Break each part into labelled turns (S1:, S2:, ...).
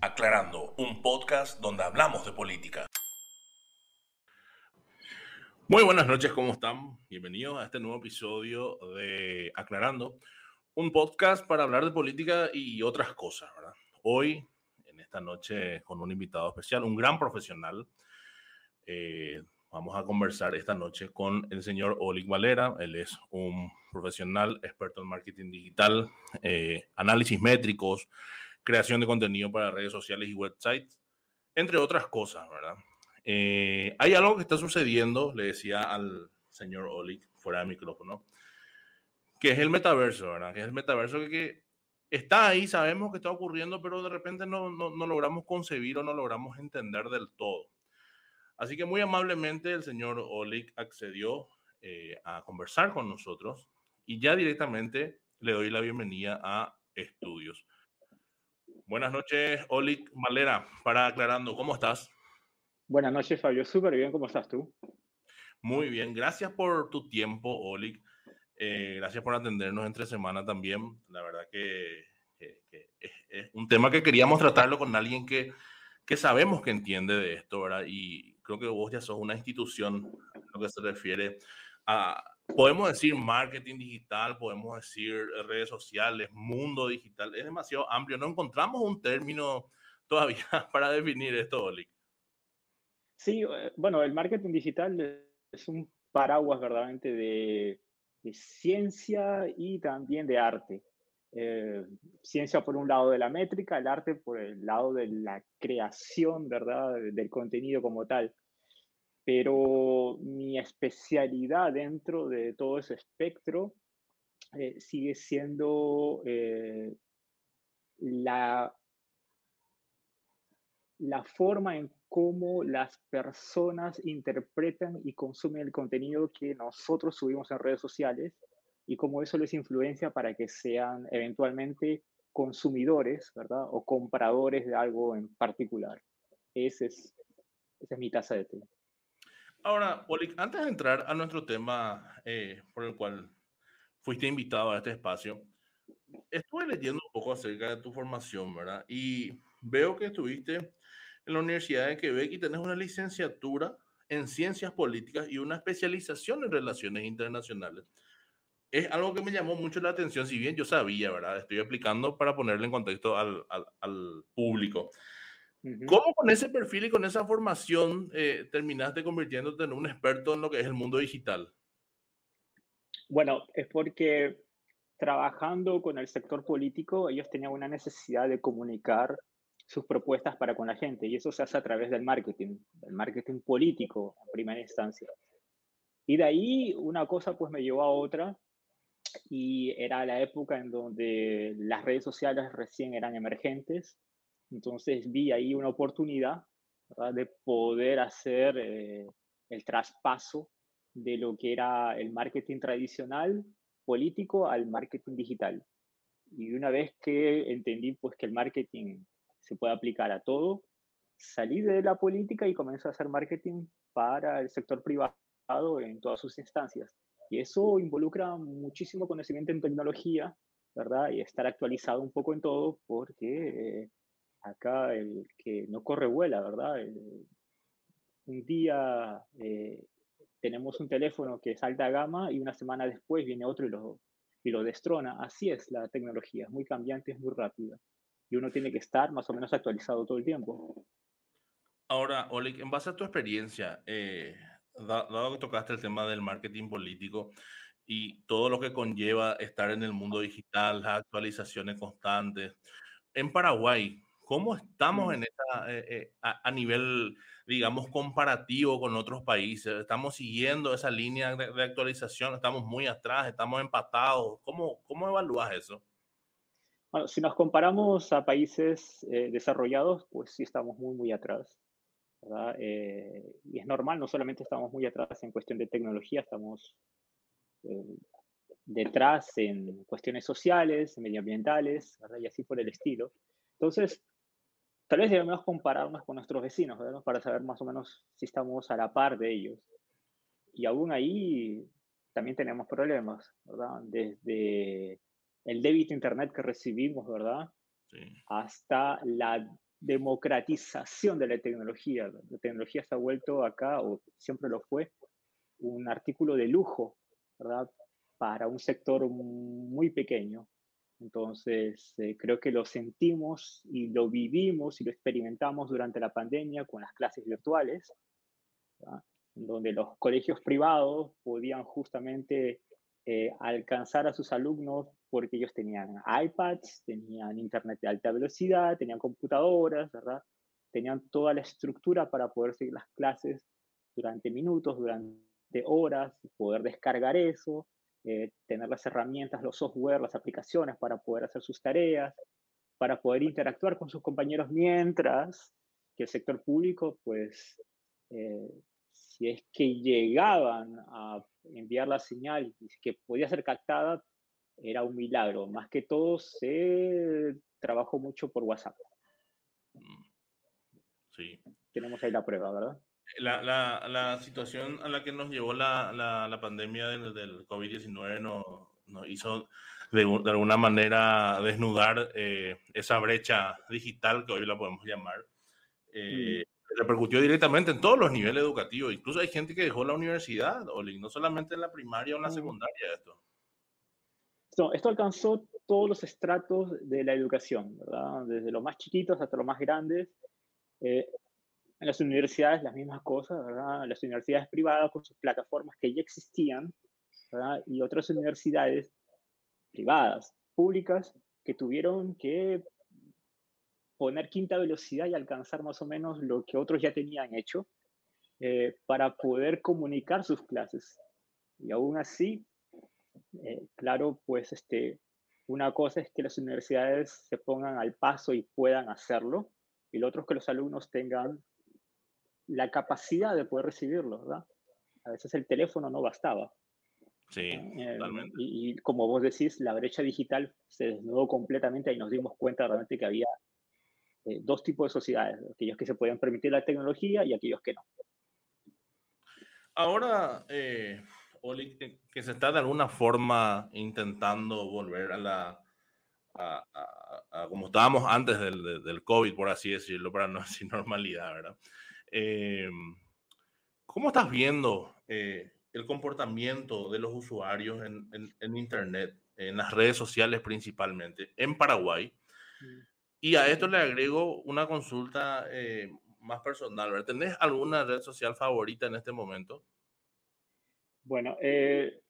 S1: Aclarando, un podcast donde hablamos de política. Muy buenas noches, ¿cómo están? Bienvenidos a este nuevo episodio de Aclarando, un podcast para hablar de política y otras cosas, ¿verdad? Hoy, en esta noche, con un invitado especial, un gran profesional. Eh, vamos a conversar esta noche con el señor Oleg Valera. Él es un profesional experto en marketing digital, eh, análisis métricos, creación de contenido para redes sociales y websites, entre otras cosas, ¿verdad? Eh, hay algo que está sucediendo, le decía al señor Oleg fuera de micrófono, que es el metaverso, ¿verdad? Que es el metaverso que, está ahí, sabemos que está ocurriendo, pero de repente no, no, logramos concebir o no logramos entender del todo. Así que muy amablemente el señor Oleg accedió eh, a conversar con nosotros y ya directamente le doy la bienvenida a Estudios. Buenas noches, Oleg Valera, para aclarando, ¿cómo estás?
S2: Buenas noches, Fabio. Súper bien, ¿cómo estás tú?
S1: Muy bien, gracias por tu tiempo, Oleg. Eh, gracias por atendernos entre semana también. La verdad que, es, un tema que queríamos tratarlo con alguien que, que sabemos que entiende de esto, ¿verdad? Y creo que vos ya sos una institución en lo que se refiere a, podemos decir marketing digital, podemos decir redes sociales, mundo digital. Es demasiado amplio. No encontramos un término todavía para definir esto, Oleg.
S2: Sí, eh, bueno, el marketing digital es un paraguas verdaderamente de, ciencia y también de arte. Eh, ciencia por un lado de la métrica, el arte por el lado de la creación, ¿verdad?, del contenido como tal. Pero mi especialidad dentro de todo ese espectro eh, sigue siendo la, la forma en cómo las personas interpretan y consumen el contenido que nosotros subimos en redes sociales y cómo eso les influencia para que sean eventualmente consumidores, ¿verdad? O compradores de algo en particular. Ese es, esa es mi taza de té.
S1: Ahora, Olik, antes de entrar a nuestro tema eh, por el cual fuiste invitado a este espacio, estuve leyendo un poco acerca de tu formación, ¿verdad? Y veo que estuviste en la Universidad de Quebec y tenés una licenciatura en ciencias políticas y una especialización en relaciones internacionales. Es algo que me llamó mucho la atención, si bien yo sabía, ¿verdad? Estoy explicando para ponerle en contexto al, al, público. ¿Cómo con ese perfil y con esa formación eh, terminaste convirtiéndote en un experto en lo que es el mundo digital?
S2: Bueno, es porque trabajando con el sector político, ellos tenían una necesidad de comunicar sus propuestas para con la gente y eso se hace a través del marketing, del marketing político en primera instancia. Y de ahí una cosa pues me llevó a otra y era la época en donde las redes sociales recién eran emergentes, entonces vi ahí una oportunidad de poder hacer eh, el traspaso de lo que era el marketing tradicional político al marketing digital. Y una vez que entendí pues que el marketing se puede aplicar a todo. Salí de la política y comencé a hacer marketing para el sector privado en todas sus instancias. Y eso involucra muchísimo conocimiento en tecnología, ¿verdad? Y estar actualizado un poco en todo, porque eh, acá el que no corre vuela, ¿verdad? un día eh, tenemos un teléfono que es alta gama y una semana después viene otro y lo, y lo destrona. Así es la tecnología, es muy cambiante, es muy rápida y uno tiene que estar más o menos actualizado todo el tiempo.
S1: Ahora, Oleg, en base a tu experiencia, eh, dado que tocaste el tema del marketing político y todo lo que conlleva estar en el mundo digital, las actualizaciones constantes, en Paraguay, ¿cómo estamos mm. en esta, eh, eh, a, nivel, digamos, comparativo con otros países? ¿Estamos siguiendo esa línea de, de actualización? ¿Estamos muy atrás? ¿Estamos empatados? ¿Cómo, cómo evalúas eso?
S2: Bueno, si nos comparamos a países eh, desarrollados, pues sí estamos muy, muy atrás. Eh, y es normal, no solamente estamos muy atrás en cuestión de tecnología, estamos eh, detrás en cuestiones sociales, medioambientales, y así por el estilo. Entonces, tal vez debemos compararnos con nuestros vecinos, ¿verdad? para saber más o menos si estamos a la par de ellos. Y aún ahí también tenemos problemas, ¿verdad? Desde el débito internet que recibimos, ¿verdad? hasta la democratización de la tecnología. La tecnología se ha vuelto acá, o siempre lo fue, un artículo de lujo, ¿verdad? Para un sector muy pequeño. Entonces, eh, creo que lo sentimos y lo vivimos y lo experimentamos durante la pandemia con las clases virtuales, donde los colegios privados podían justamente eh, alcanzar a sus alumnos porque ellos tenían iPads, tenían internet de alta velocidad, tenían computadoras. Tenían toda la estructura para poder seguir las clases durante minutos, durante horas, poder descargar eso, eh, tener las herramientas, los software, las aplicaciones para poder hacer sus tareas, para poder interactuar con sus compañeros mientras que el sector público, pues, eh, si es que llegaban a enviar la señal y que podía ser captada, era un milagro. Más que todo, se trabajó mucho por WhatsApp.
S1: Mm. Sí.
S2: Tenemos ahí la prueba, ¿verdad?
S1: La, la, la situación a la que nos llevó la, la pandemia del, del COVID-19 nos, nos, hizo de, de, alguna manera desnudar eh, esa brecha digital que hoy la podemos llamar. Eh, mm repercutió directamente en todos los niveles educativos. Incluso hay gente que dejó la universidad, o no solamente en la primaria o en la secundaria. Esto.
S2: No, esto alcanzó todos los estratos de la educación, ¿verdad? desde los más chiquitos hasta los más grandes. Eh, en las universidades las mismas cosas, ¿verdad? las universidades privadas con sus plataformas que ya existían, ¿verdad? y otras universidades privadas, públicas, que tuvieron que poner quinta velocidad y alcanzar más o menos lo que otros ya tenían hecho eh, para poder comunicar sus clases. Y aún así, eh, claro, pues este, una cosa es que las universidades se pongan al paso y puedan hacerlo, y lo otro es que los alumnos tengan la capacidad de poder recibirlo, ¿verdad? A veces el teléfono no bastaba.
S1: Sí, eh, totalmente.
S2: Y, y, como vos decís, la brecha digital se desnudó completamente y nos dimos cuenta realmente que había eh, dos tipos de sociedades, aquellos que se podían permitir la tecnología y aquellos que no.
S1: Ahora, eh, Oli, que se está de alguna forma intentando volver a la, a, a, como estábamos antes del, del, COVID, por así decirlo, para no decir normalidad, ¿verdad? Eh, ¿Cómo estás viendo eh, el comportamiento de los usuarios en, en, en, Internet, en las redes sociales principalmente, en Paraguay? Mm. Y a esto le agrego una consulta eh, más personal. ¿Tenés alguna red social favorita en este momento?
S2: Bueno, eh,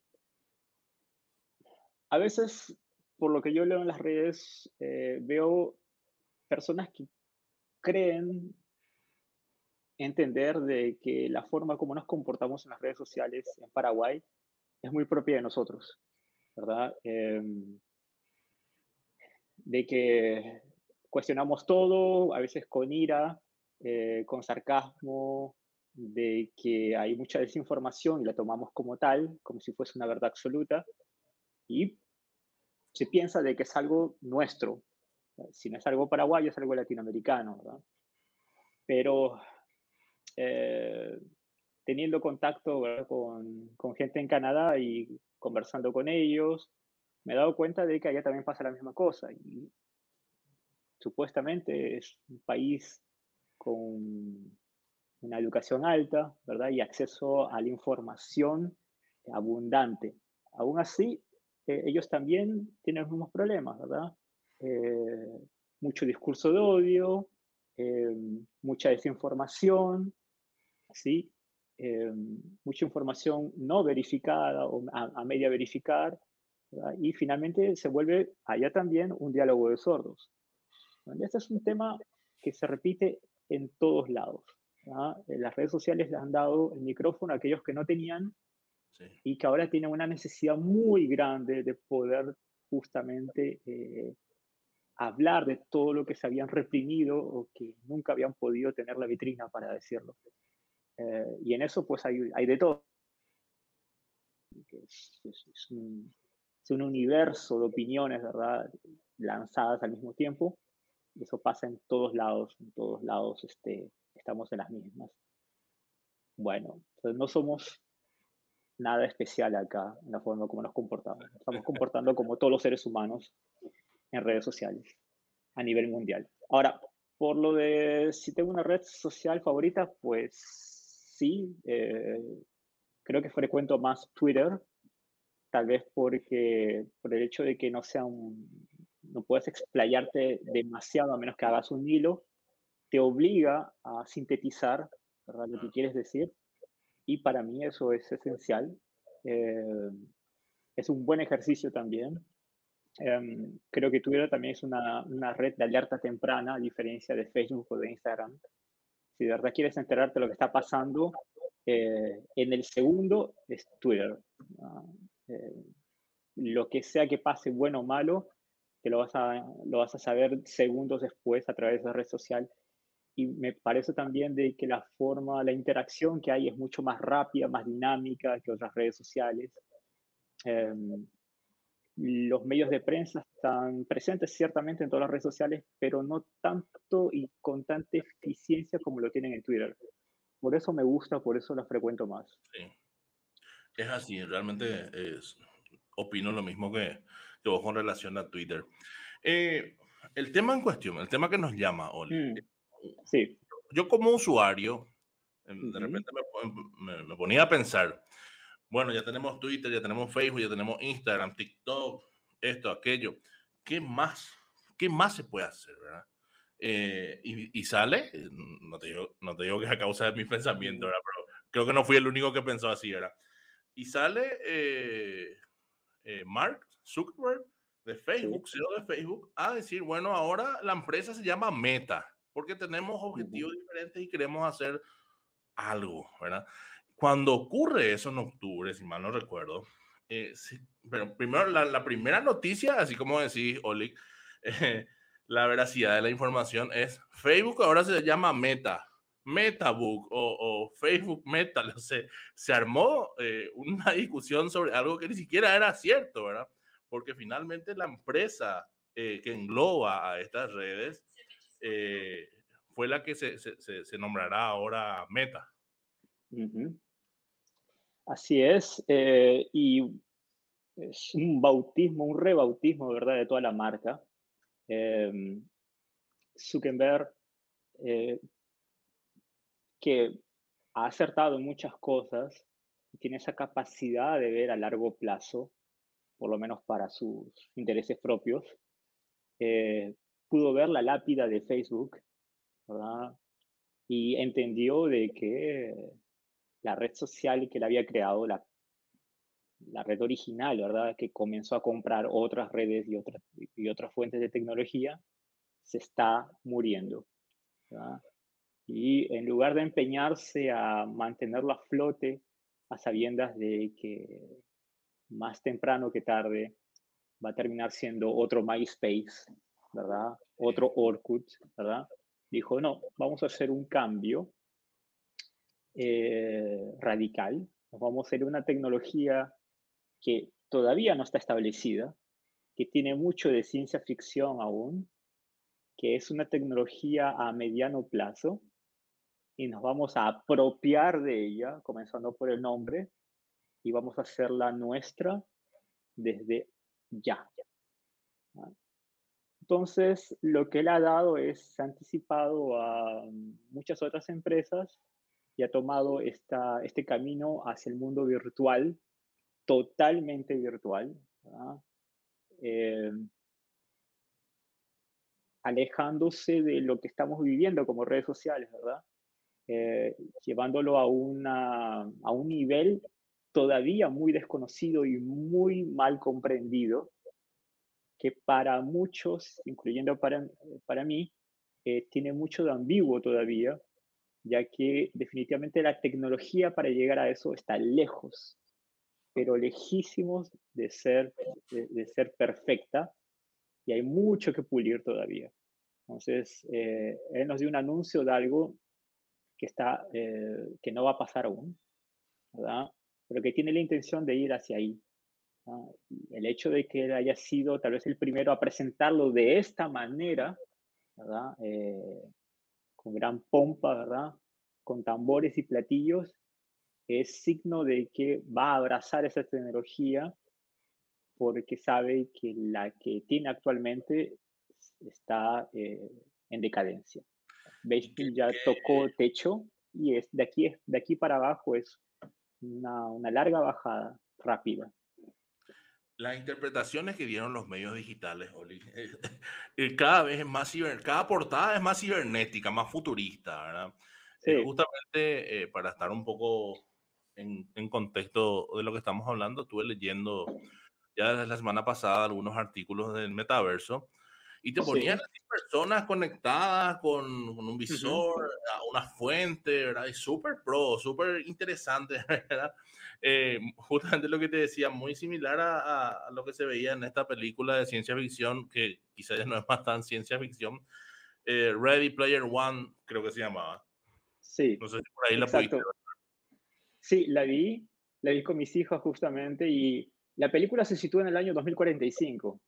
S2: a veces, por lo que yo leo en las redes, eh, veo personas que creen entender de que la forma como nos comportamos en las redes sociales en Paraguay es muy propia de nosotros, ¿verdad? Em, de que cuestionamos todo, a veces con ira, eh, con sarcasmo, de que hay mucha desinformación y la tomamos como tal, como si fuese una verdad absoluta, y se piensa de que es algo nuestro. Si no es algo paraguayo, es algo latinoamericano, ¿verdad? Pero eh, teniendo contacto con, gente en Canadá y conversando con ellos, me he dado cuenta de que allá también pasa la misma cosa. Y supuestamente es un país con una educación alta, ¿verdad? Y acceso a la información abundante. Aún así, eh, ellos también tienen los mismos problemas, ¿verdad? Eh, mucho discurso de odio, mucha desinformación, ¿sí? Eh, mucha información no verificada o a, a media verificar, ¿verdad? y finalmente se vuelve allá también un diálogo de sordos. Este es un tema que se repite en todos lados. Las redes sociales le han dado el micrófono a aquellos que no tenían sí. y que ahora tienen una necesidad muy grande de poder justamente eh, hablar de todo lo que se habían reprimido o que nunca habían podido tener la vitrina para decirlo. Eh, y en eso pues hay, hay de todo. Es, es, es, un, es, un, universo de opiniones, ¿verdad? Lanzadas al mismo tiempo eso pasa en todos lados, en todos lados este, estamos en las mismas. Bueno, entonces no somos nada especial acá en la forma como nos comportamos. Estamos comportando como todos los seres humanos en redes sociales. a nivel mundial. Ahora, por lo de si tengo una red social favorita, pues sí, eh, creo que frecuento más Twitter, tal vez porque por el hecho de que no sea un, no puedes explayarte demasiado a menos que hagas un hilo, te obliga a sintetizar lo que quieres decir y para mí eso es esencial. Eh, es un buen ejercicio también. Em, creo que Twitter también es una, una, red de alerta temprana, a diferencia de Facebook o de Instagram. Si de verdad quieres enterarte de lo que está pasando, eh, en el segundo es Twitter. Eh, lo que sea que pase, bueno o malo, te lo vas, a, lo vas a saber segundos después a través de la red social. Y me parece también de que la forma, la interacción que hay es mucho más rápida, más dinámica que otras redes sociales. Em, los medios de prensa están presentes ciertamente en todas las redes sociales, pero no tanto y con tanta eficiencia como lo tienen en Twitter. Por eso me gusta, por eso la frecuento más.
S1: Sí. Es así, realmente es, opino lo mismo que, que vos con relación a Twitter. Eh, el tema en cuestión, el tema que nos llama, Oli. Mm,
S2: sí.
S1: Yo como usuario, em, de repente me, me, ponía a pensar, bueno, ya tenemos Twitter, ya tenemos Facebook, ya tenemos Instagram, TikTok, esto, aquello. ¿Qué más? ¿Qué más se puede hacer, verdad? Eh, y, sale, no te, digo, no te digo que es a causa de mis pensamientos, ¿verdad? pero creo que no fui el único que pensó así, ¿verdad? Y sale eh, eh, Mark Zuckerberg de Facebook, CEO de Facebook, a decir, bueno, ahora la empresa se llama Meta, porque tenemos objetivos diferentes y queremos hacer algo, ¿verdad? Cuando ocurre eso en octubre, si mal no recuerdo, eh, pero primero la, primera noticia, así como decís, Oli, eh, la veracidad de la información es Facebook ahora se llama Meta, Metabook o, o Facebook Meta, no sé, se armó eh, una discusión sobre algo que ni siquiera era cierto, ¿verdad? Porque finalmente la empresa que engloba a estas redes fue la que se, se, se, nombrará ahora Meta.
S2: Así es, eh, y es un bautismo, un rebautismo, ¿verdad?, de toda la marca. Eh, Zuckerberg, eh, que ha acertado muchas cosas, tiene esa capacidad de ver a largo plazo, por lo menos para sus intereses propios, pudo ver la lápida de Facebook, ¿verdad? Y entendió de que la red social que él había creado, la, la red original, ¿verdad? Que comenzó a comprar otras redes y otras, y otras fuentes de tecnología, se está muriendo. Y en lugar de empeñarse a mantenerlo a flote, a sabiendas de que más temprano que tarde va a terminar siendo otro MySpace, ¿verdad? Otro Orkut, ¿verdad? Dijo, no, vamos a hacer un cambio eh, radical. Nos vamos a hacer una tecnología que todavía no está establecida, que tiene mucho de ciencia ficción aún, que es una tecnología a mediano plazo y nos vamos a apropiar de ella, comenzando por el nombre, y vamos a hacerla nuestra desde ya. Entonces, lo que él ha dado es, anticipado a muchas otras empresas y ha tomado este camino hacia el mundo virtual, totalmente virtual, eh, alejándose de lo que estamos viviendo como redes sociales, ¿verdad? Eh, llevándolo a, una, a un nivel todavía muy desconocido y muy mal comprendido, que para muchos, incluyendo para, para mí, eh, tiene mucho de ambiguo todavía, ya que definitivamente la tecnología para llegar a eso está lejos, pero lejísimos de ser, de, ser perfecta y hay mucho que pulir todavía. Entonces, eh, él nos dio un anuncio de algo que, está, eh, que no va a pasar aún, ¿verdad? pero que tiene la intención de ir hacia ahí. El hecho de que él haya sido tal vez el primero a presentarlo de esta manera, ¿verdad? Eh, con gran pompa, ¿verdad? Con tambores y platillos, es signo de que va a abrazar esa tecnología porque sabe que la que tiene actualmente está eh, en decadencia. Baseball ya tocó techo y es, de, aquí, de aquí para abajo es una, una larga bajada rápida
S1: las interpretaciones que dieron los medios digitales, Oli, cada vez es más cada portada es más cibernética, más futurista, ¿verdad? Eh, justamente eh, para estar un poco en, en, contexto de lo que estamos hablando, estuve leyendo ya desde la semana pasada algunos artículos del metaverso y te ponían personas conectadas con, con un visor, una fuente, ¿verdad? Y súper pro, súper interesante, ¿verdad? Eh, justamente lo que te decía, muy similar a, a, lo que se veía en esta película de ciencia ficción, que quizás ya no es más tan ciencia ficción, eh, Ready Player One, creo que se llamaba.
S2: Sí.
S1: No sé si por ahí la pudiste
S2: Sí, la vi, la vi con mis hijos justamente y la película se sitúa en el año 2045,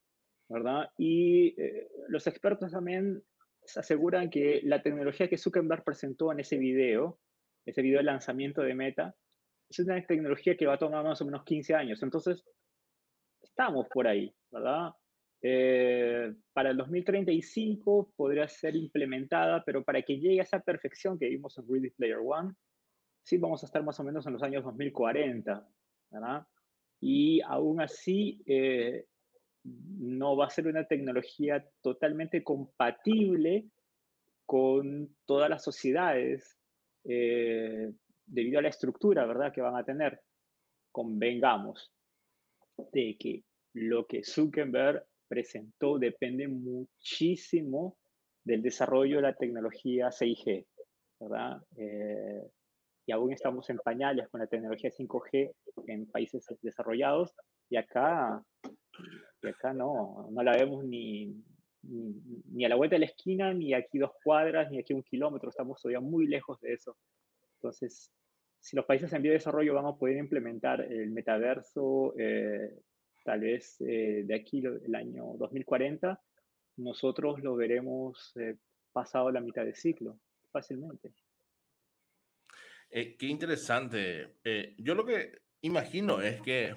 S2: ¿verdad? Y eh, los expertos también se aseguran que la tecnología que Zuckerberg presentó en ese video, ese video de lanzamiento de Meta, es una tecnología que va a tomar más o menos 15 años. Entonces, estamos por ahí, ¿verdad? Eh, para el 2035 podría ser implementada, pero para que llegue a esa perfección que vimos en Ready Player One, sí vamos a estar más o menos en los años 2040, ¿verdad? Y aún así, eh, no va a ser una tecnología totalmente compatible con todas las sociedades eh, debido a la estructura, ¿verdad?, que van a tener. Convengamos de que lo que Zuckerberg presentó depende muchísimo del desarrollo de la tecnología 6G, ¿verdad? Eh, y aún estamos en pañales con la tecnología 5G en países desarrollados y acá, y acá no, no la vemos ni, ni, ni, a la vuelta de la esquina, ni aquí dos cuadras, ni aquí un kilómetro, estamos todavía muy lejos de eso. Entonces, si los países en vía de desarrollo van a poder implementar el metaverso, eh, tal vez eh, de aquí el año 2040, nosotros lo veremos eh, pasado la mitad del ciclo, fácilmente.
S1: qué interesante. yo lo que imagino es que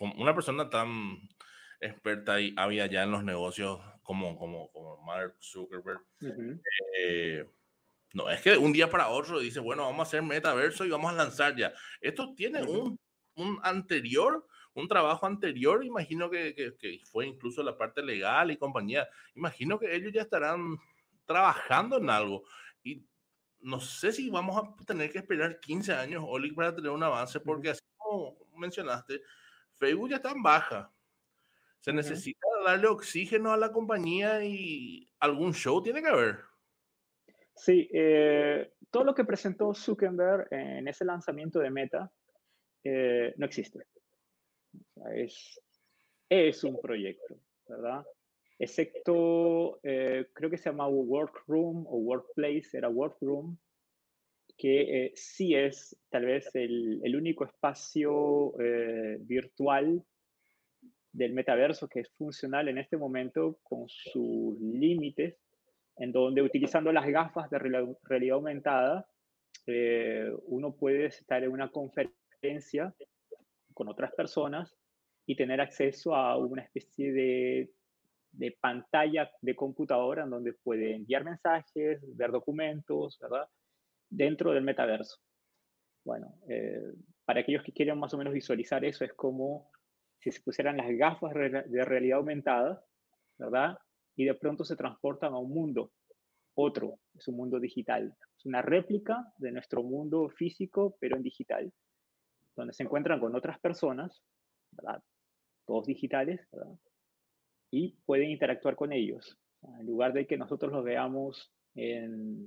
S1: una persona tan experta y había ya en los negocios como, como, como Mark Zuckerberg, no, es que un día para otro dice, bueno, vamos a hacer metaverso y vamos a lanzar ya. Esto tiene un, un anterior, un trabajo anterior, imagino que, que, fue incluso la parte legal y compañía. Imagino que ellos ya estarán trabajando en algo. Y no sé si vamos a tener que esperar 15 años, Oli, para tener un avance, porque así como mencionaste, Facebook ya está en baja. Se necesita darle oxígeno a la compañía y algún show tiene que haber.
S2: Sí, eh, todo lo que presentó Zuckerberg en ese lanzamiento de Meta eh, no existe. es, es un proyecto, ¿verdad? Excepto, eh, creo que se llamaba Workroom o Workplace, era Workroom, que sí es tal vez el, el único espacio virtual del metaverso que es funcional en este momento con sus límites en donde utilizando las gafas de realidad aumentada, eh, uno puede estar en una conferencia con otras personas y tener acceso a una especie de, de pantalla de computadora en donde puede enviar mensajes, ver documentos, ¿verdad? Dentro del metaverso. Bueno, eh, para aquellos que quieren más o menos visualizar eso, es como si se pusieran las gafas de realidad aumentada, ¿verdad? y de pronto se transportan a un mundo, otro, es un mundo digital. Es una réplica de nuestro mundo físico, pero en digital, donde se encuentran con otras personas, ¿verdad? todos digitales, ¿verdad? y pueden interactuar con ellos. En lugar de que nosotros los veamos en,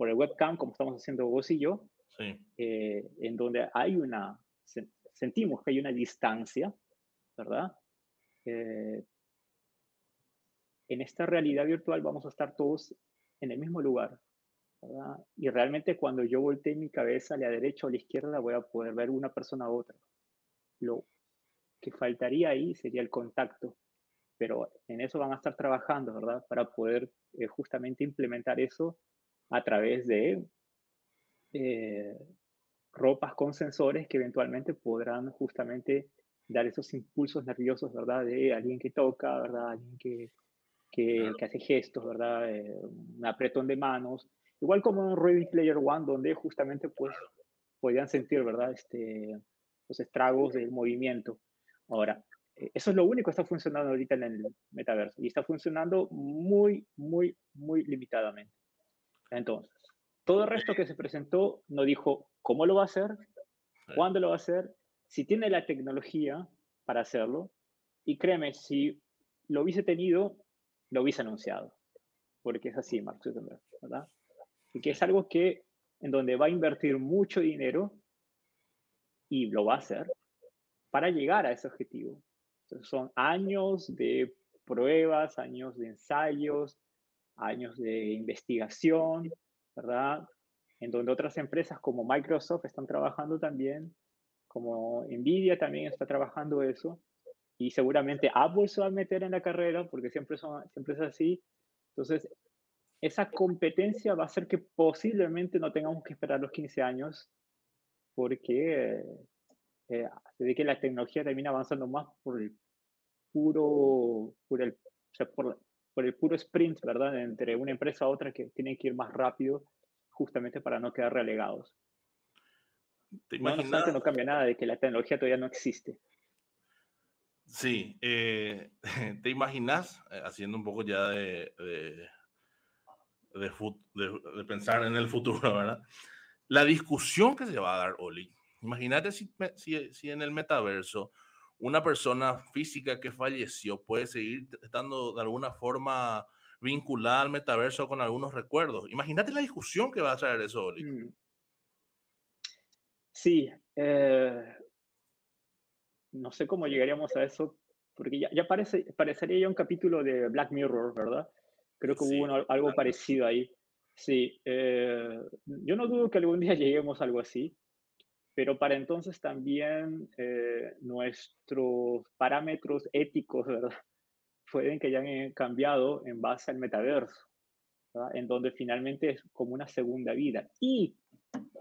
S2: por el webcam, como estamos haciendo vos y yo, eh, en donde hay una, sentimos que hay una distancia, ¿verdad? Eh, en esta realidad virtual vamos a estar todos en el mismo lugar. ¿verdad? Y realmente cuando yo voltee mi cabeza a la derecha o a la izquierda voy a poder ver una persona a otra. Lo que faltaría ahí sería el contacto, pero en eso van a estar trabajando, ¿verdad? Para poder eh, justamente implementar eso a través de eh, ropas con sensores que eventualmente podrán justamente dar esos impulsos nerviosos, ¿verdad? De alguien que toca, ¿verdad? Alguien que, que, que hace gestos, ¿verdad? Eh, un apretón de manos. Igual como en Ready Player One, donde justamente pues podían sentir, ¿verdad? Este, los estragos del movimiento. Ahora, eh, eso es lo único que está funcionando ahorita en el metaverso y está funcionando muy, muy, muy limitadamente. Entonces, todo el resto que se presentó no dijo cómo lo va a hacer, cuándo lo va a hacer, si tiene la tecnología para hacerlo. Y créeme, si lo hubiese tenido, lo hubiese anunciado. Porque es así, Mark Zuckerberg, ¿verdad? Y que es algo que en donde va a invertir mucho dinero y lo va a hacer para llegar a ese objetivo. Entonces son años de pruebas, años de ensayos, años de investigación, ¿verdad? En donde otras empresas como Microsoft están trabajando también, como Nvidia también está trabajando eso, y seguramente Apple se va a meter en la carrera porque siempre, son, siempre es así. Entonces, esa competencia va a hacer que posiblemente no tengamos que esperar los 15 años porque eh, se ve que la tecnología termina avanzando más por el puro, por el, o sea, por, por, el puro sprint, ¿verdad? Entre una empresa a otra que tienen que ir más rápido justamente para no quedar relegados. ¿Te? No, no cambia nada de que la tecnología todavía no existe.
S1: Sí, eh, ¿te imaginas, eh, haciendo un poco ya de, de, de, pensar en el futuro, ¿verdad? La discusión que se va a dar, Oli. Imagínate si, si, si en el metaverso una persona física que falleció puede seguir estando de alguna forma vinculada al metaverso con algunos recuerdos. Imagínate la discusión que va a traer eso, Oli. Mm.
S2: Sí, eh, no sé cómo llegaríamos a eso, porque ya, ya parece, parecería ya un capítulo de Black Mirror, ¿verdad? Creo que hubo algo parecido ahí. Sí, eh, yo no dudo que algún día lleguemos a algo así, pero para entonces también eh, nuestros parámetros éticos, ¿verdad? Pueden que hayan cambiado en base al metaverso, ¿verdad? en donde finalmente es como una segunda vida. Y,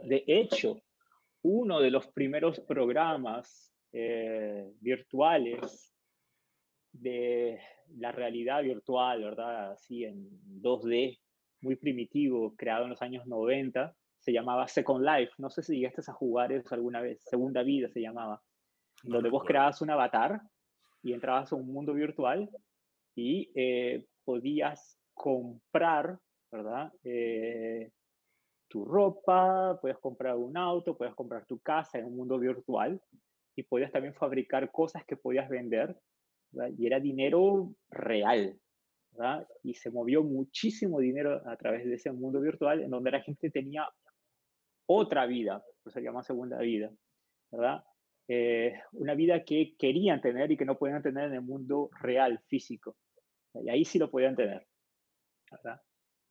S2: de hecho, uno de los primeros programas eh, virtuales de la realidad virtual, ¿verdad? Así en 2D, muy primitivo, creado en los años 90, se llamaba Second Life. No sé si llegaste a jugar eso alguna vez. Segunda Vida se llamaba. donde vos creabas un avatar y entrabas a un mundo virtual y eh, podías comprar, ¿verdad? Eh, tu ropa, puedes comprar un auto, puedes comprar tu casa en un mundo virtual y podías también fabricar cosas que podías vender y era dinero real. ¿verdad? Y se movió muchísimo dinero a través de ese mundo virtual en donde la gente tenía otra vida, pues se llama segunda vida, ¿verdad? Eh, una vida que querían tener y que no podían tener en el mundo real, físico. Y ahí sí lo podían tener, ¿verdad?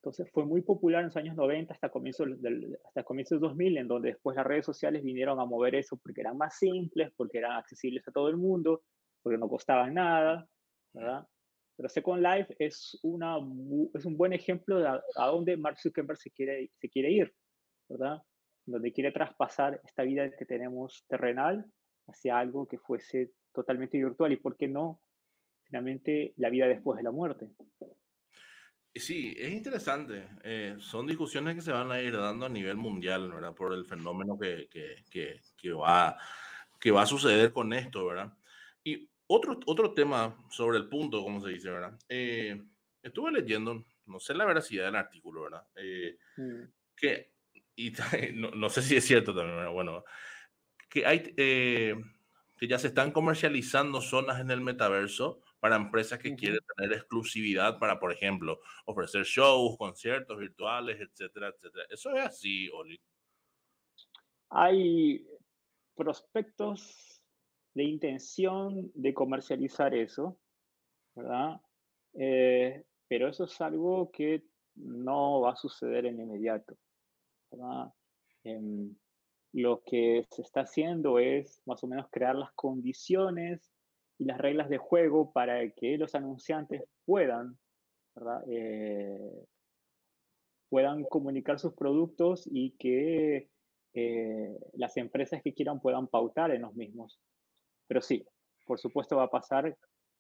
S2: Entonces fue muy popular en los años 90 hasta comienzos del, hasta comienzos de 2000, en donde después las redes sociales vinieron a mover eso porque eran más simples, porque eran accesibles a todo el mundo, porque no costaban nada, ¿verdad? Pero Second Life es, una, es un buen ejemplo de a, dónde Mark Zuckerberg se quiere, se quiere ir, ¿verdad? Donde quiere traspasar esta vida que tenemos terrenal hacia algo que fuese totalmente virtual y, ¿por qué no? Finalmente, la vida después de la muerte.
S1: Sí, es interesante. Eh, son discusiones que se van a ir dando a nivel mundial, ¿verdad? Por el fenómeno que, que, que, que, va, que va a suceder con esto, ¿verdad? Y otro, otro tema sobre el punto, como se dice, ¿verdad? Eh, estuve leyendo, no sé la veracidad del artículo, ¿verdad? Eh, mm. Que, y no, no, sé si es cierto también. Bueno, que hay, que ya se están comercializando zonas en el metaverso para empresas que quieren tener exclusividad para, por ejemplo, ofrecer shows, conciertos virtuales, etcétera, etcétera. ¿Eso es así, Oli?
S2: Hay prospectos de intención de comercializar eso, ¿verdad? Eh, pero eso es algo que no va a suceder en inmediato, ¿verdad? Em, lo que se está haciendo es más o menos crear las condiciones y las reglas de juego para que los anunciantes puedan, eh, puedan comunicar sus productos y que eh, las empresas que quieran puedan pautar en los mismos. Pero sí, por supuesto va a pasar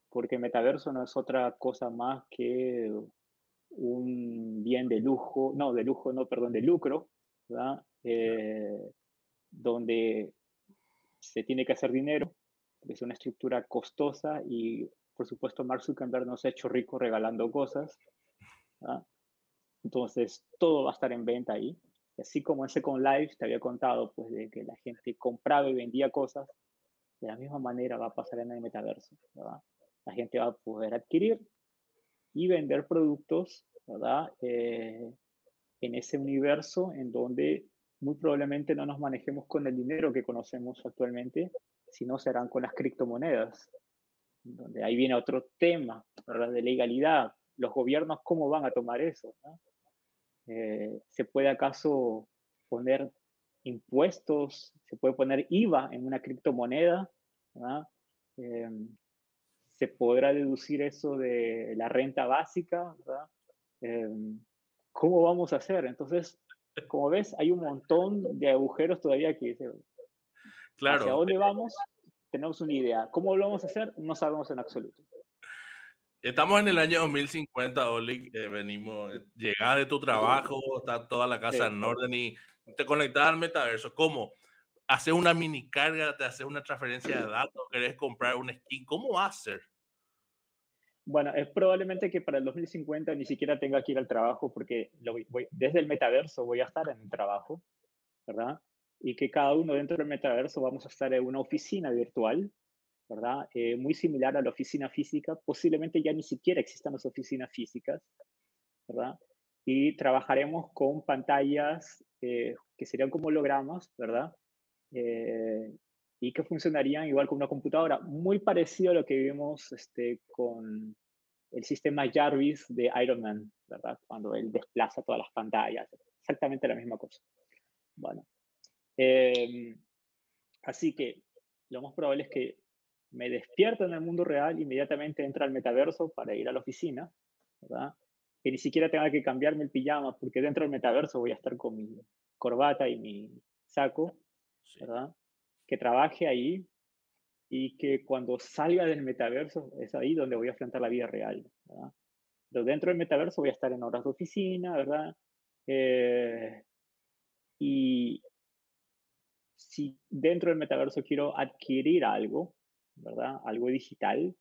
S2: porque metaverso no es otra cosa más que un bien de lujo, no, de lujo, no, perdón, de lucro, ¿verdad? Eh, donde se tiene que hacer dinero, es una estructura costosa y por supuesto Mark Zuckerberg nos ha hecho rico regalando cosas. Entonces todo va a estar en venta ahí. así como en Second Life te había contado pues de que la gente compraba y vendía cosas, de la misma manera va a pasar en el metaverso. La gente va a poder adquirir y vender productos ¿verdad? Eh, en ese universo en donde muy probablemente no nos manejemos con el dinero que conocemos actualmente, sino serán con las criptomonedas, donde ahí viene otro tema ¿verdad? de legalidad. Los gobiernos, ¿cómo van a tomar eso? Eh, ¿Se puede acaso poner impuestos? ¿Se puede poner IVA en una criptomoneda? Eh, ¿Se podrá deducir eso de la renta básica? Eh, ¿Cómo vamos a hacer? Entonces, como ves, hay un montón de agujeros todavía que claro. hacia dónde vamos, tenemos una idea. ¿Cómo lo vamos a hacer? No sabemos en absoluto.
S1: Estamos en el año 2050, Oli. Eh, venimos, llegada de tu trabajo, está toda la casa en orden y te conectas al metaverso. ¿Cómo? Haces una mini carga, te haces una transferencia de datos, querés comprar un skin. ¿Cómo va a ser?
S2: Bueno, es probablemente que para el 2050 ni siquiera tenga que ir al trabajo porque desde el metaverso voy a estar en el trabajo, ¿verdad? Y que cada uno dentro del metaverso vamos a estar en una oficina virtual, ¿verdad? Eh, muy similar a la oficina física. Posiblemente ya ni siquiera existan las oficinas físicas, ¿verdad? Y trabajaremos con pantallas eh, que serían como hologramas, ¿verdad? Eh, y que funcionarían igual con una computadora, muy parecido a lo que vimos este, con el sistema Jarvis de Iron Man, ¿verdad? Cuando él desplaza todas las pantallas, exactamente la misma cosa. Bueno, em, así que lo más probable es que me despierto en el mundo real, inmediatamente entra al metaverso para ir a la oficina, ¿verdad? Que ni siquiera tenga que cambiarme el pijama, porque dentro del metaverso voy a estar con mi corbata y mi saco, ¿verdad? Que trabaje ahí y que cuando salga del metaverso es ahí donde voy a afrontar la vida real. ¿verdad? Pero dentro del metaverso voy a estar en horas de oficina, ¿verdad? Eh, y si dentro del metaverso quiero adquirir algo, ¿verdad? Algo digital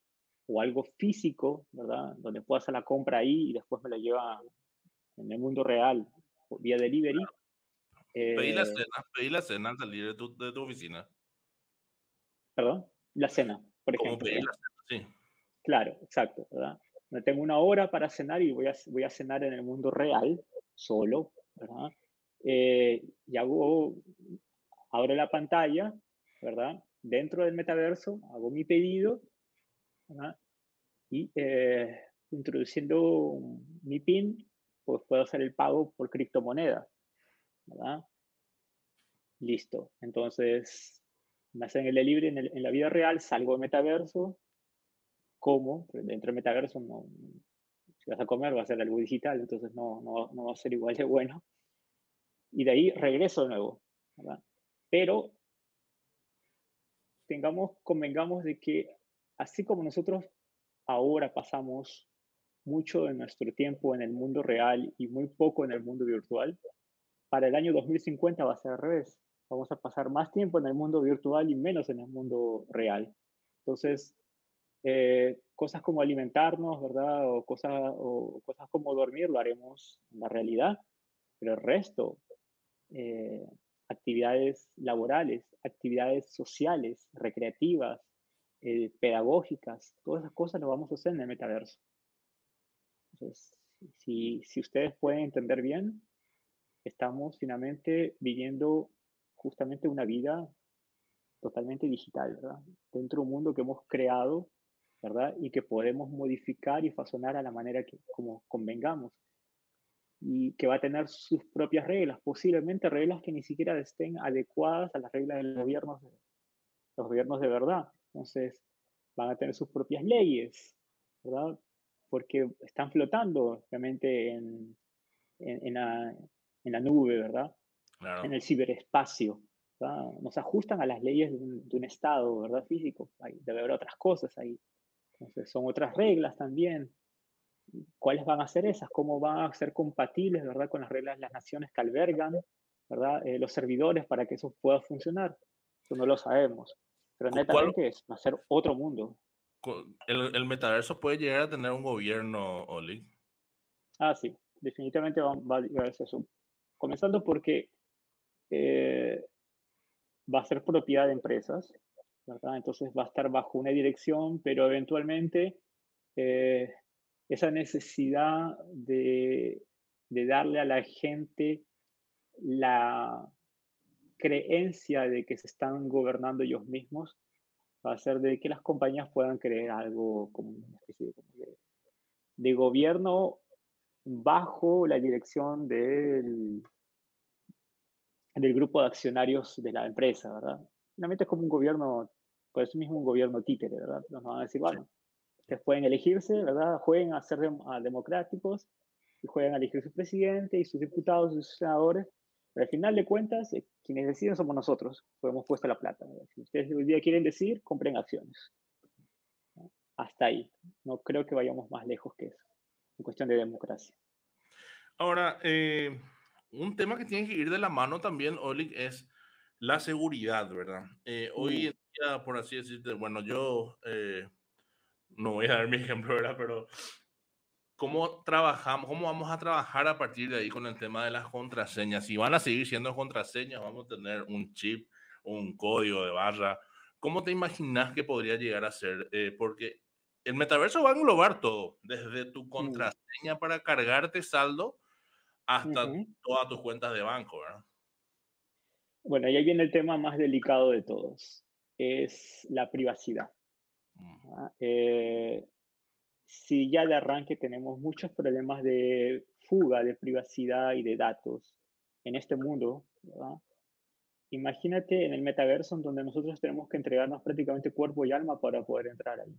S2: o algo físico, ¿verdad? Donde puedo hacer la compra ahí y después me lo lleva en el mundo real vía delivery.
S1: pedí la eh, cena, pedí la cena al salir de tu, de tu oficina
S2: perdón, la cena, por ejemplo. sí. Claro, exacto, ¿verdad? No tengo una hora para cenar y voy a, voy a cenar en el mundo real, solo, ¿verdad? Eh, y hago, abro la pantalla, ¿verdad? Dentro del metaverso, hago mi pedido, ¿verdad? Y eh, introduciendo mi PIN, pues puedo hacer el pago por criptomoneda, ¿verdad? Listo. Entonces, me hacen el delivery en, en la vida real, salgo de metaverso, como, dentro del metaverso no, si vas a comer va a ser algo digital, entonces no, no, no va a ser igual de bueno. Y de ahí regreso de nuevo, ¿verdad? Pero tengamos, convengamos de que así como nosotros ahora pasamos mucho de nuestro tiempo en el mundo real y muy poco en el mundo virtual, para el año 2050 va a ser al revés vamos a pasar más tiempo en el mundo virtual y menos en el mundo real. Entonces, eh, cosas como alimentarnos, ¿verdad? O, cosas, o cosas como dormir lo haremos en la realidad, pero el resto, eh, actividades laborales, actividades sociales, recreativas, eh, pedagógicas, todas esas cosas lo vamos a hacer en el metaverso. Entonces, si, si ustedes pueden entender bien, estamos finalmente viviendo justamente una vida totalmente digital, ¿verdad? Dentro de un mundo que hemos creado, ¿verdad? Y que podemos modificar y fasonar a la manera que como convengamos. Y que va a tener sus propias reglas, posiblemente reglas que ni siquiera estén adecuadas a las reglas de los gobiernos, los gobiernos de verdad. Entonces, van a tener sus propias leyes, ¿verdad? Porque están flotando, obviamente, en, en, en, la, en la nube, ¿verdad? En el ciberespacio. nos ajustan a las leyes de un, Estado, ¿verdad? Físico. Hay, debe haber otras cosas ahí. Entonces, son otras reglas también. ¿Cuáles van a ser esas? ¿Cómo van a ser compatibles, ¿verdad? Con las reglas de las naciones que albergan, ¿verdad? Eh, los servidores para que eso pueda funcionar. Eso no lo sabemos. Pero netamente es, va a ser otro mundo.
S1: ¿El, el metaverso puede llegar a tener un gobierno, Oli?
S2: Ah, sí. Definitivamente va, va a llegar a eso. Comenzando porque eh, va a ser propiedad de empresas. Entonces va a estar bajo una dirección, pero eventualmente eh, esa necesidad de, darle a la gente la creencia de que se están gobernando ellos mismos va a hacer de que las compañías puedan creer algo como una especie de, de gobierno bajo la dirección del, del grupo de accionarios de la empresa, ¿verdad? Finalmente es como un gobierno, por eso mismo un gobierno títere, ¿verdad? Nos van a decir, bueno, ustedes pueden elegirse, ¿verdad? Jueguen a ser democráticos y juegan a elegir su presidente y sus diputados y sus senadores, pero al final de cuentas, eh, quienes deciden somos nosotros, pues hemos puesto la plata. Si ustedes hoy día quieren decir, compren acciones. Hasta ahí. No creo que vayamos más lejos que eso, en cuestión de democracia.
S1: Ahora, eh, un tema que tiene que ir de la mano también, Oleg, es la seguridad, ¿verdad? Eh, hoy en día, por así decirte, bueno, yo eh, no voy a dar mi ejemplo, ¿verdad? Pero ¿cómo trabajamos, cómo vamos a trabajar a partir de ahí con el tema de las contraseñas? Si van a seguir siendo contraseñas, vamos a tener un chip, un código de barra. ¿Cómo te imaginas que podría llegar a ser? Eh, porque el metaverso va a englobar todo, desde tu contraseña para cargarte saldo hasta todas tus cuentas de banco, ¿verdad?
S2: Bueno, y ahí viene el tema más delicado de todos, es la privacidad. ¿ah? Eh, si ya de arranque tenemos muchos problemas de fuga de privacidad y de datos en este mundo, imagínate en el metaverso en donde nosotros tenemos que entregarnos prácticamente cuerpo y alma para poder entrar ahí.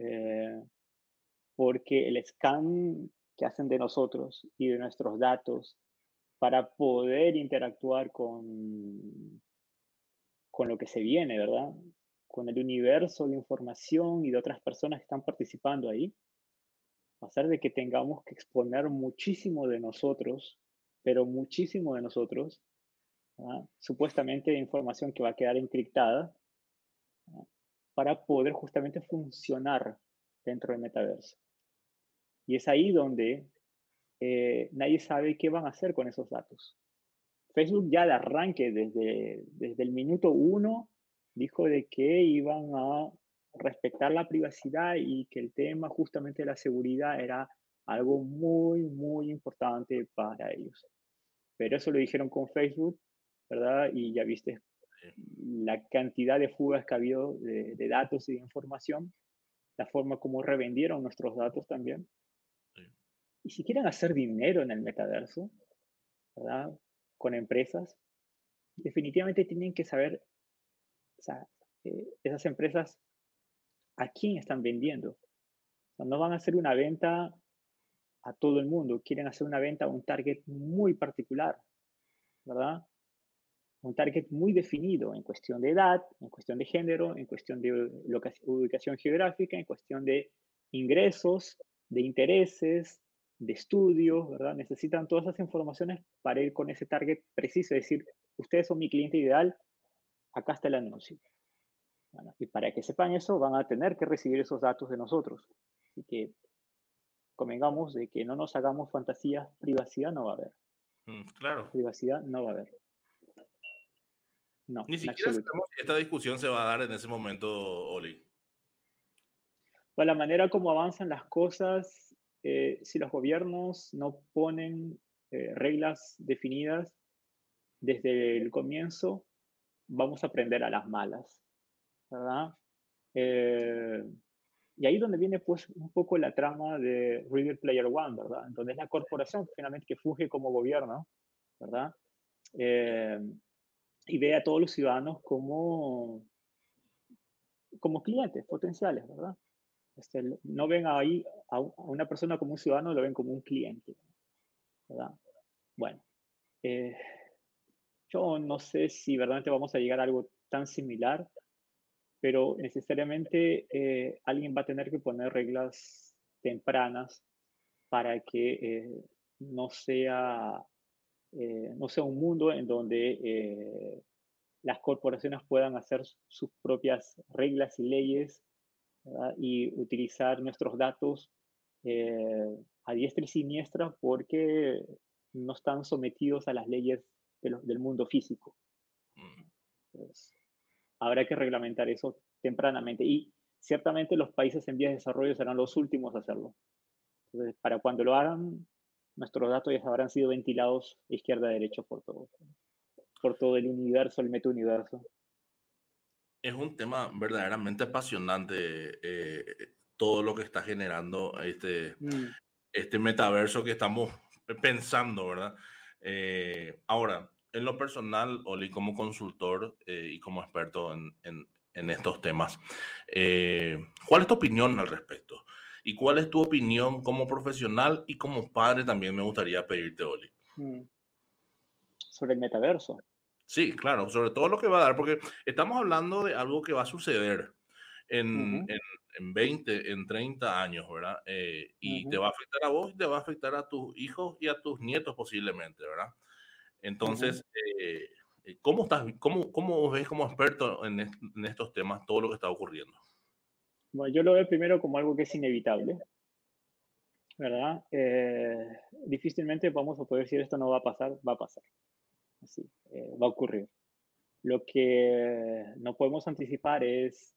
S2: Eh, porque el scan que hacen de nosotros y de nuestros datos para poder interactuar con, con lo que se viene, ¿verdad? Con el universo de información y de otras personas que están participando ahí. A pesar de que tengamos que exponer muchísimo de nosotros, pero muchísimo de nosotros, supuestamente información que va a quedar encriptada, para poder justamente funcionar dentro del metaverso. Y es ahí donde eh, nadie sabe qué van a hacer con esos datos. Facebook ya de arranque, desde, desde el minuto uno, dijo de que iban a respetar la privacidad y que el tema justamente de la seguridad era algo muy, muy importante para ellos. Pero eso lo dijeron con Facebook, ¿verdad? Y ya viste la cantidad de fugas que ha habido de, de datos y de información, la forma como revendieron nuestros datos también. Y si quieren hacer dinero en el metaverso, ¿verdad? Con empresas, definitivamente tienen que saber, o sea, eh, esas empresas, a quién están vendiendo. O sea, no van a hacer una venta a todo el mundo, quieren hacer una venta a un target muy particular, ¿verdad? Un target muy definido en cuestión de edad, en cuestión de género, en cuestión de ubicación geográfica, en cuestión de ingresos, de intereses, de estudios, ¿verdad? Necesitan todas esas informaciones para ir con ese target preciso, es decir, ustedes son mi cliente ideal, acá está el anuncio. y para que sepan eso, van a tener que recibir esos datos de nosotros. Así que convengamos de que no nos hagamos fantasías, privacidad no va a haber.
S1: Mm, claro.
S2: Privacidad no va a haber.
S1: No, Ni siquiera sabemos que esta discusión se va a dar en ese momento, Oli.
S2: Pues la manera como avanzan las cosas eh, si los gobiernos no ponen eh, reglas definidas desde el comienzo, vamos a aprender a las malas, ¿verdad? Eh, y ahí donde viene pues un poco la trama de River Player One, ¿verdad? Donde es la corporación finalmente que funge como gobierno, ¿verdad? y ve a todos los ciudadanos como, como clientes potenciales, ¿verdad? Este, no ven ahí a, una persona como un ciudadano, lo ven como un cliente. Bueno, eh, yo no sé si verdaderamente vamos a llegar a algo tan similar, pero necesariamente eh, alguien va a tener que poner reglas tempranas para que eh, no, sea, no sea un mundo en donde las corporaciones puedan hacer sus propias reglas y leyes y utilizar nuestros datos a diestra y siniestra porque no están sometidos a las leyes del mundo físico. Mm. habrá que reglamentar eso tempranamente y ciertamente los países en vías de desarrollo serán los últimos a hacerlo. Entonces, para cuando lo hagan, nuestros datos ya habrán sido ventilados izquierda a derecha por todo, por todo el universo, el meta-universo.
S1: Es un tema verdaderamente apasionante eh, todo lo que está generando este, mm. este metaverso que estamos pensando, ¿verdad? Eh, ahora, en lo personal, Oli, como consultor eh, y como experto en, en, estos temas, eh, ¿cuál es tu opinión al respecto? ¿Y cuál es tu opinión como profesional y como padre también me gustaría pedirte, Oli? Mm.
S2: Sobre el metaverso.
S1: Sí, claro, sobre todo lo que va a dar, porque estamos hablando de algo que va a suceder en, en, en 20, en 30 años, ¿verdad? Eh, y te va a afectar a vos te va a afectar a tus hijos y a tus nietos posiblemente, ¿verdad? Entonces, eh, eh, ¿cómo, estás, cómo, ¿cómo ves como experto en, en, estos temas todo lo que está ocurriendo?
S2: Bueno, yo lo veo primero como algo que es inevitable, ¿verdad? difícilmente vamos a poder decir esto no va a pasar, va a pasar. Así, va a ocurrir. Lo que no podemos anticipar es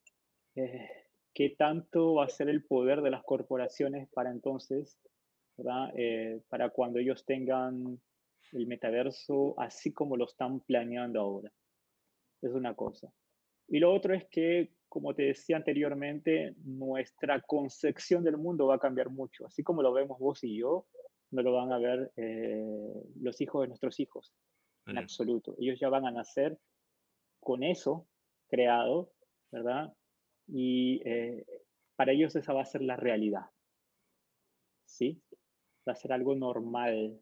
S2: qué tanto va a ser el poder de las corporaciones para entonces. Eh, para cuando ellos tengan el metaverso así como lo están planeando ahora. Es una cosa. Y lo otro es que, como te decía anteriormente, nuestra concepción del mundo va a cambiar mucho. Así como lo vemos vos y yo, no lo van a ver eh, los hijos de nuestros hijos, en absoluto. Ellos ya van a nacer con eso creado, ¿verdad? y eh, para ellos esa va a ser la realidad. ¿Sí? Va a ser algo normal.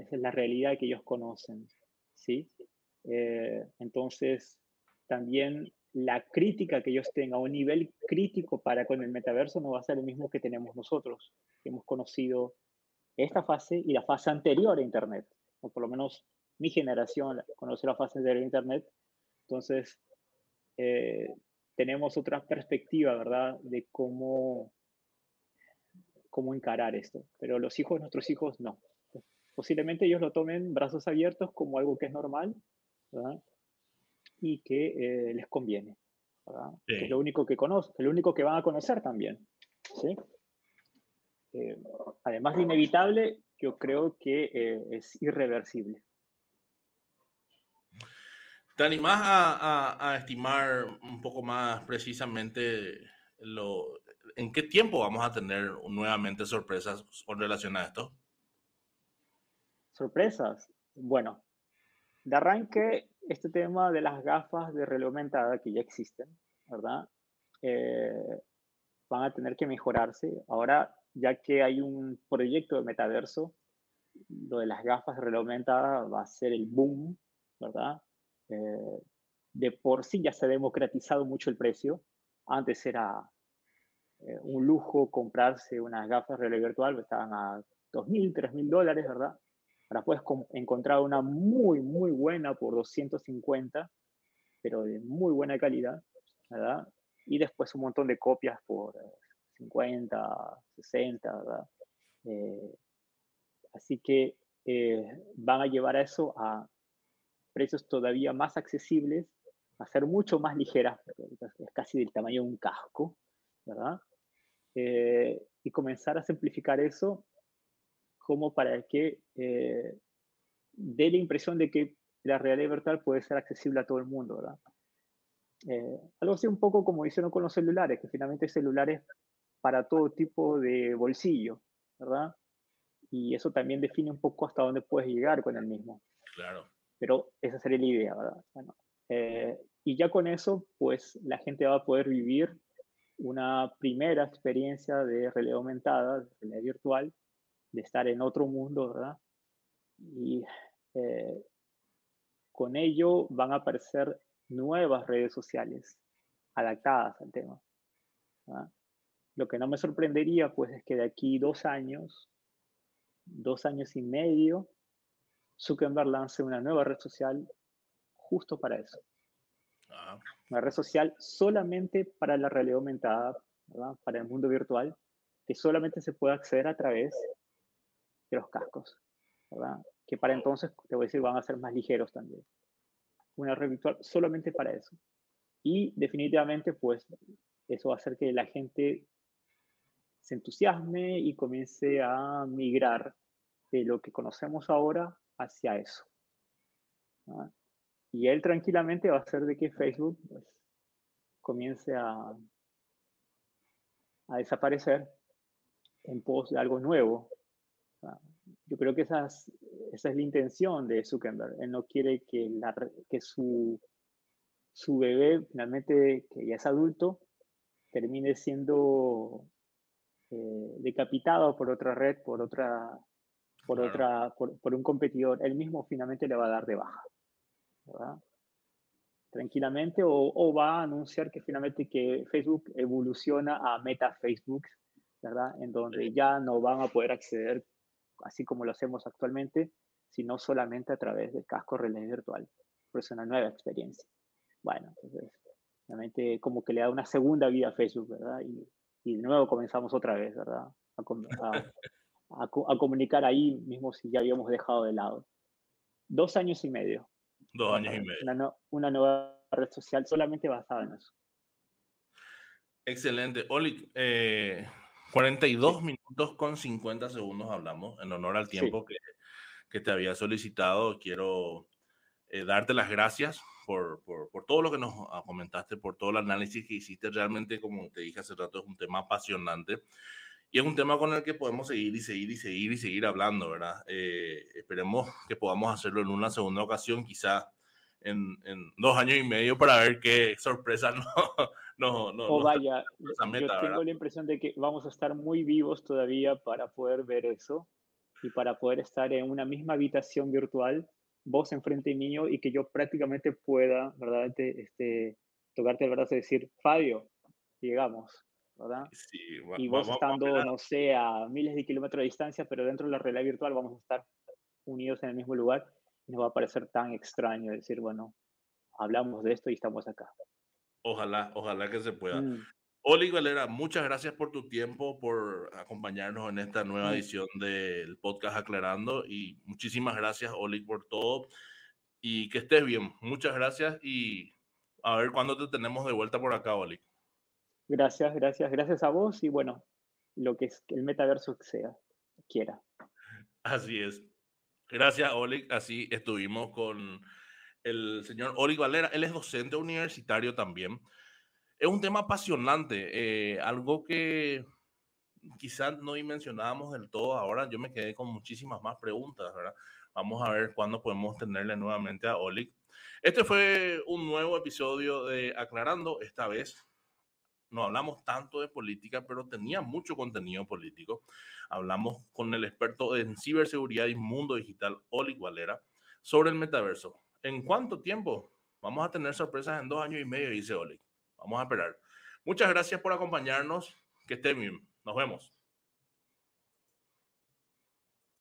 S2: Esa es la realidad que ellos conocen. ¿Sí? Eh, entonces, también la crítica que ellos tengan, un nivel crítico para con el metaverso no va a ser el mismo que tenemos nosotros, que hemos conocido esta fase y la fase anterior a Internet, o por lo menos mi generación conoce la fase a Internet. Entonces, eh, tenemos otra perspectiva, ¿verdad? De cómo, cómo encarar esto. Pero los hijos, nuestros hijos, no. Posiblemente ellos lo tomen brazos abiertos como algo que es normal, ¿verdad? Y que eh, les conviene, ¿verdad? Que es lo único que conocen, lo único que van a conocer también, ¿sí? Eh, además de inevitable, yo creo que eh, es irreversible.
S1: ¿Te animás a, estimar un poco más precisamente en qué tiempo vamos a tener nuevamente sorpresas con relación a esto?
S2: Sorpresas. Bueno, de arranque, este tema de las gafas de realidad aumentada que ya existen, ¿verdad? Eh, van a tener que mejorarse. Ahora, ya que hay un proyecto de metaverso, lo de las gafas de realidad aumentada va a ser el boom, ¿verdad? Eh, de por sí ya se ha democratizado mucho el precio. Antes era eh, un lujo comprarse unas gafas de realidad virtual, estaban a 2.000, 3.000 dólares, ¿verdad? Ahora puedes encontrar una muy, muy buena por 250, pero de muy buena calidad, ¿verdad? Y después un montón de copias por 50, 60, ¿verdad? Eh, así que van a llevar a eso a precios todavía más accesibles, a ser mucho más ligeras, es casi del tamaño de un casco, ¿verdad? Eh, y comenzar a simplificar eso como para que eh, dé la impresión de que la realidad virtual puede ser accesible a todo el mundo, ¿verdad? Eh, algo así un poco como hicieron con los celulares, que finalmente celulares para todo tipo de bolsillo, ¿verdad? Y eso también define un poco hasta dónde puedes llegar con el mismo.
S1: Claro.
S2: Pero esa sería la idea, ¿verdad? Eh, y ya con eso, pues la gente va a poder vivir una primera experiencia de realidad aumentada, de realidad virtual, de estar en otro mundo, ¿verdad? Y eh, con ello van a aparecer nuevas redes sociales adaptadas al tema. Lo que no me sorprendería, pues, es que de aquí dos años, dos años y medio, Zuckerberg lance una nueva red social justo para eso. Ah. Una red social solamente para la realidad aumentada, para el mundo virtual, que solamente se puede acceder a través de los cascos, que para entonces, te voy a decir, van a ser más ligeros también. Una red virtual solamente para eso. Y definitivamente, pues, eso va a hacer que la gente se entusiasme y comience a migrar de lo que conocemos ahora hacia eso. Y él tranquilamente va a hacer de que Facebook pues, comience a, a desaparecer en pos de algo nuevo. Yo creo que esa es, la intención de Zuckerberg. Él no quiere que, la, que su, su bebé, finalmente, que ya es adulto, termine siendo eh, decapitado por otra red, por otra, por otra, por, un competidor. Él mismo finalmente le va a dar de baja. Tranquilamente, o, o, va a anunciar que finalmente que Facebook evoluciona a Meta Facebook, ¿verdad? En donde ya no van a poder acceder así como lo hacemos actualmente, sino solamente a través del casco relé virtual. Por eso es una nueva experiencia. Bueno, entonces, realmente como que le da una segunda vida a Facebook, ¿verdad? Y, y de nuevo comenzamos otra vez, ¿verdad? A, a, comunicar ahí mismo si ya habíamos dejado de lado. Dos años y medio.
S1: Dos años y medio.
S2: Una, una nueva red social solamente basada en eso.
S1: Excelente. Oli, eh, 42 minutos con 50 segundos hablamos, en honor al tiempo que, que, te había solicitado. Quiero eh, darte las gracias por, por, por, todo lo que nos ah, comentaste, por todo el análisis que hiciste. Realmente, como te dije hace rato, es un tema apasionante y es un tema con el que podemos seguir y seguir y seguir y seguir hablando, ¿verdad? Eh, esperemos que podamos hacerlo en una segunda ocasión, quizá en, en, dos años y medio, para ver qué sorpresa no, no, no.
S2: O vaya, yo tengo la impresión de que vamos a estar muy vivos todavía para poder ver eso y para poder estar en una misma habitación virtual, vos enfrente mío y que yo prácticamente pueda, ¿verdad? Este, tocarte el brazo y decir, Fabio, llegamos, ¿verdad? Sí, y vos estando, no sé, a miles de kilómetros de distancia, pero dentro de la realidad virtual vamos a estar unidos en el mismo lugar y nos va a parecer tan extraño decir, bueno, hablamos de esto y estamos acá.
S1: Ojalá, ojalá que se pueda. Mm. Oli Valera, muchas gracias por tu tiempo, por acompañarnos en esta nueva mm. edición del podcast Aclarando y muchísimas gracias, Oli, por todo y que estés bien. Muchas gracias y a ver cuándo te tenemos de vuelta por acá, Oli.
S2: Gracias, gracias, gracias a vos y bueno, lo que es el metaverso sea, quiera.
S1: Así es. Gracias, Oli. Así estuvimos con el señor Ori Valera. Él es docente universitario también. Es un tema apasionante, eh, algo que quizás no mencionábamos del todo ahora. Yo me quedé con muchísimas más preguntas, ¿verdad? Vamos a ver cuándo podemos tenerle nuevamente a Oli. Este fue un nuevo episodio de Aclarando. Esta vez no hablamos tanto de política, pero tenía mucho contenido político. Hablamos con el experto en ciberseguridad y mundo digital, Oli Valera, sobre el metaverso. ¿En cuánto tiempo? Vamos a tener sorpresas en dos años y medio, dice Oli. Vamos a esperar. Muchas gracias por acompañarnos. Que estén bien. Nos vemos.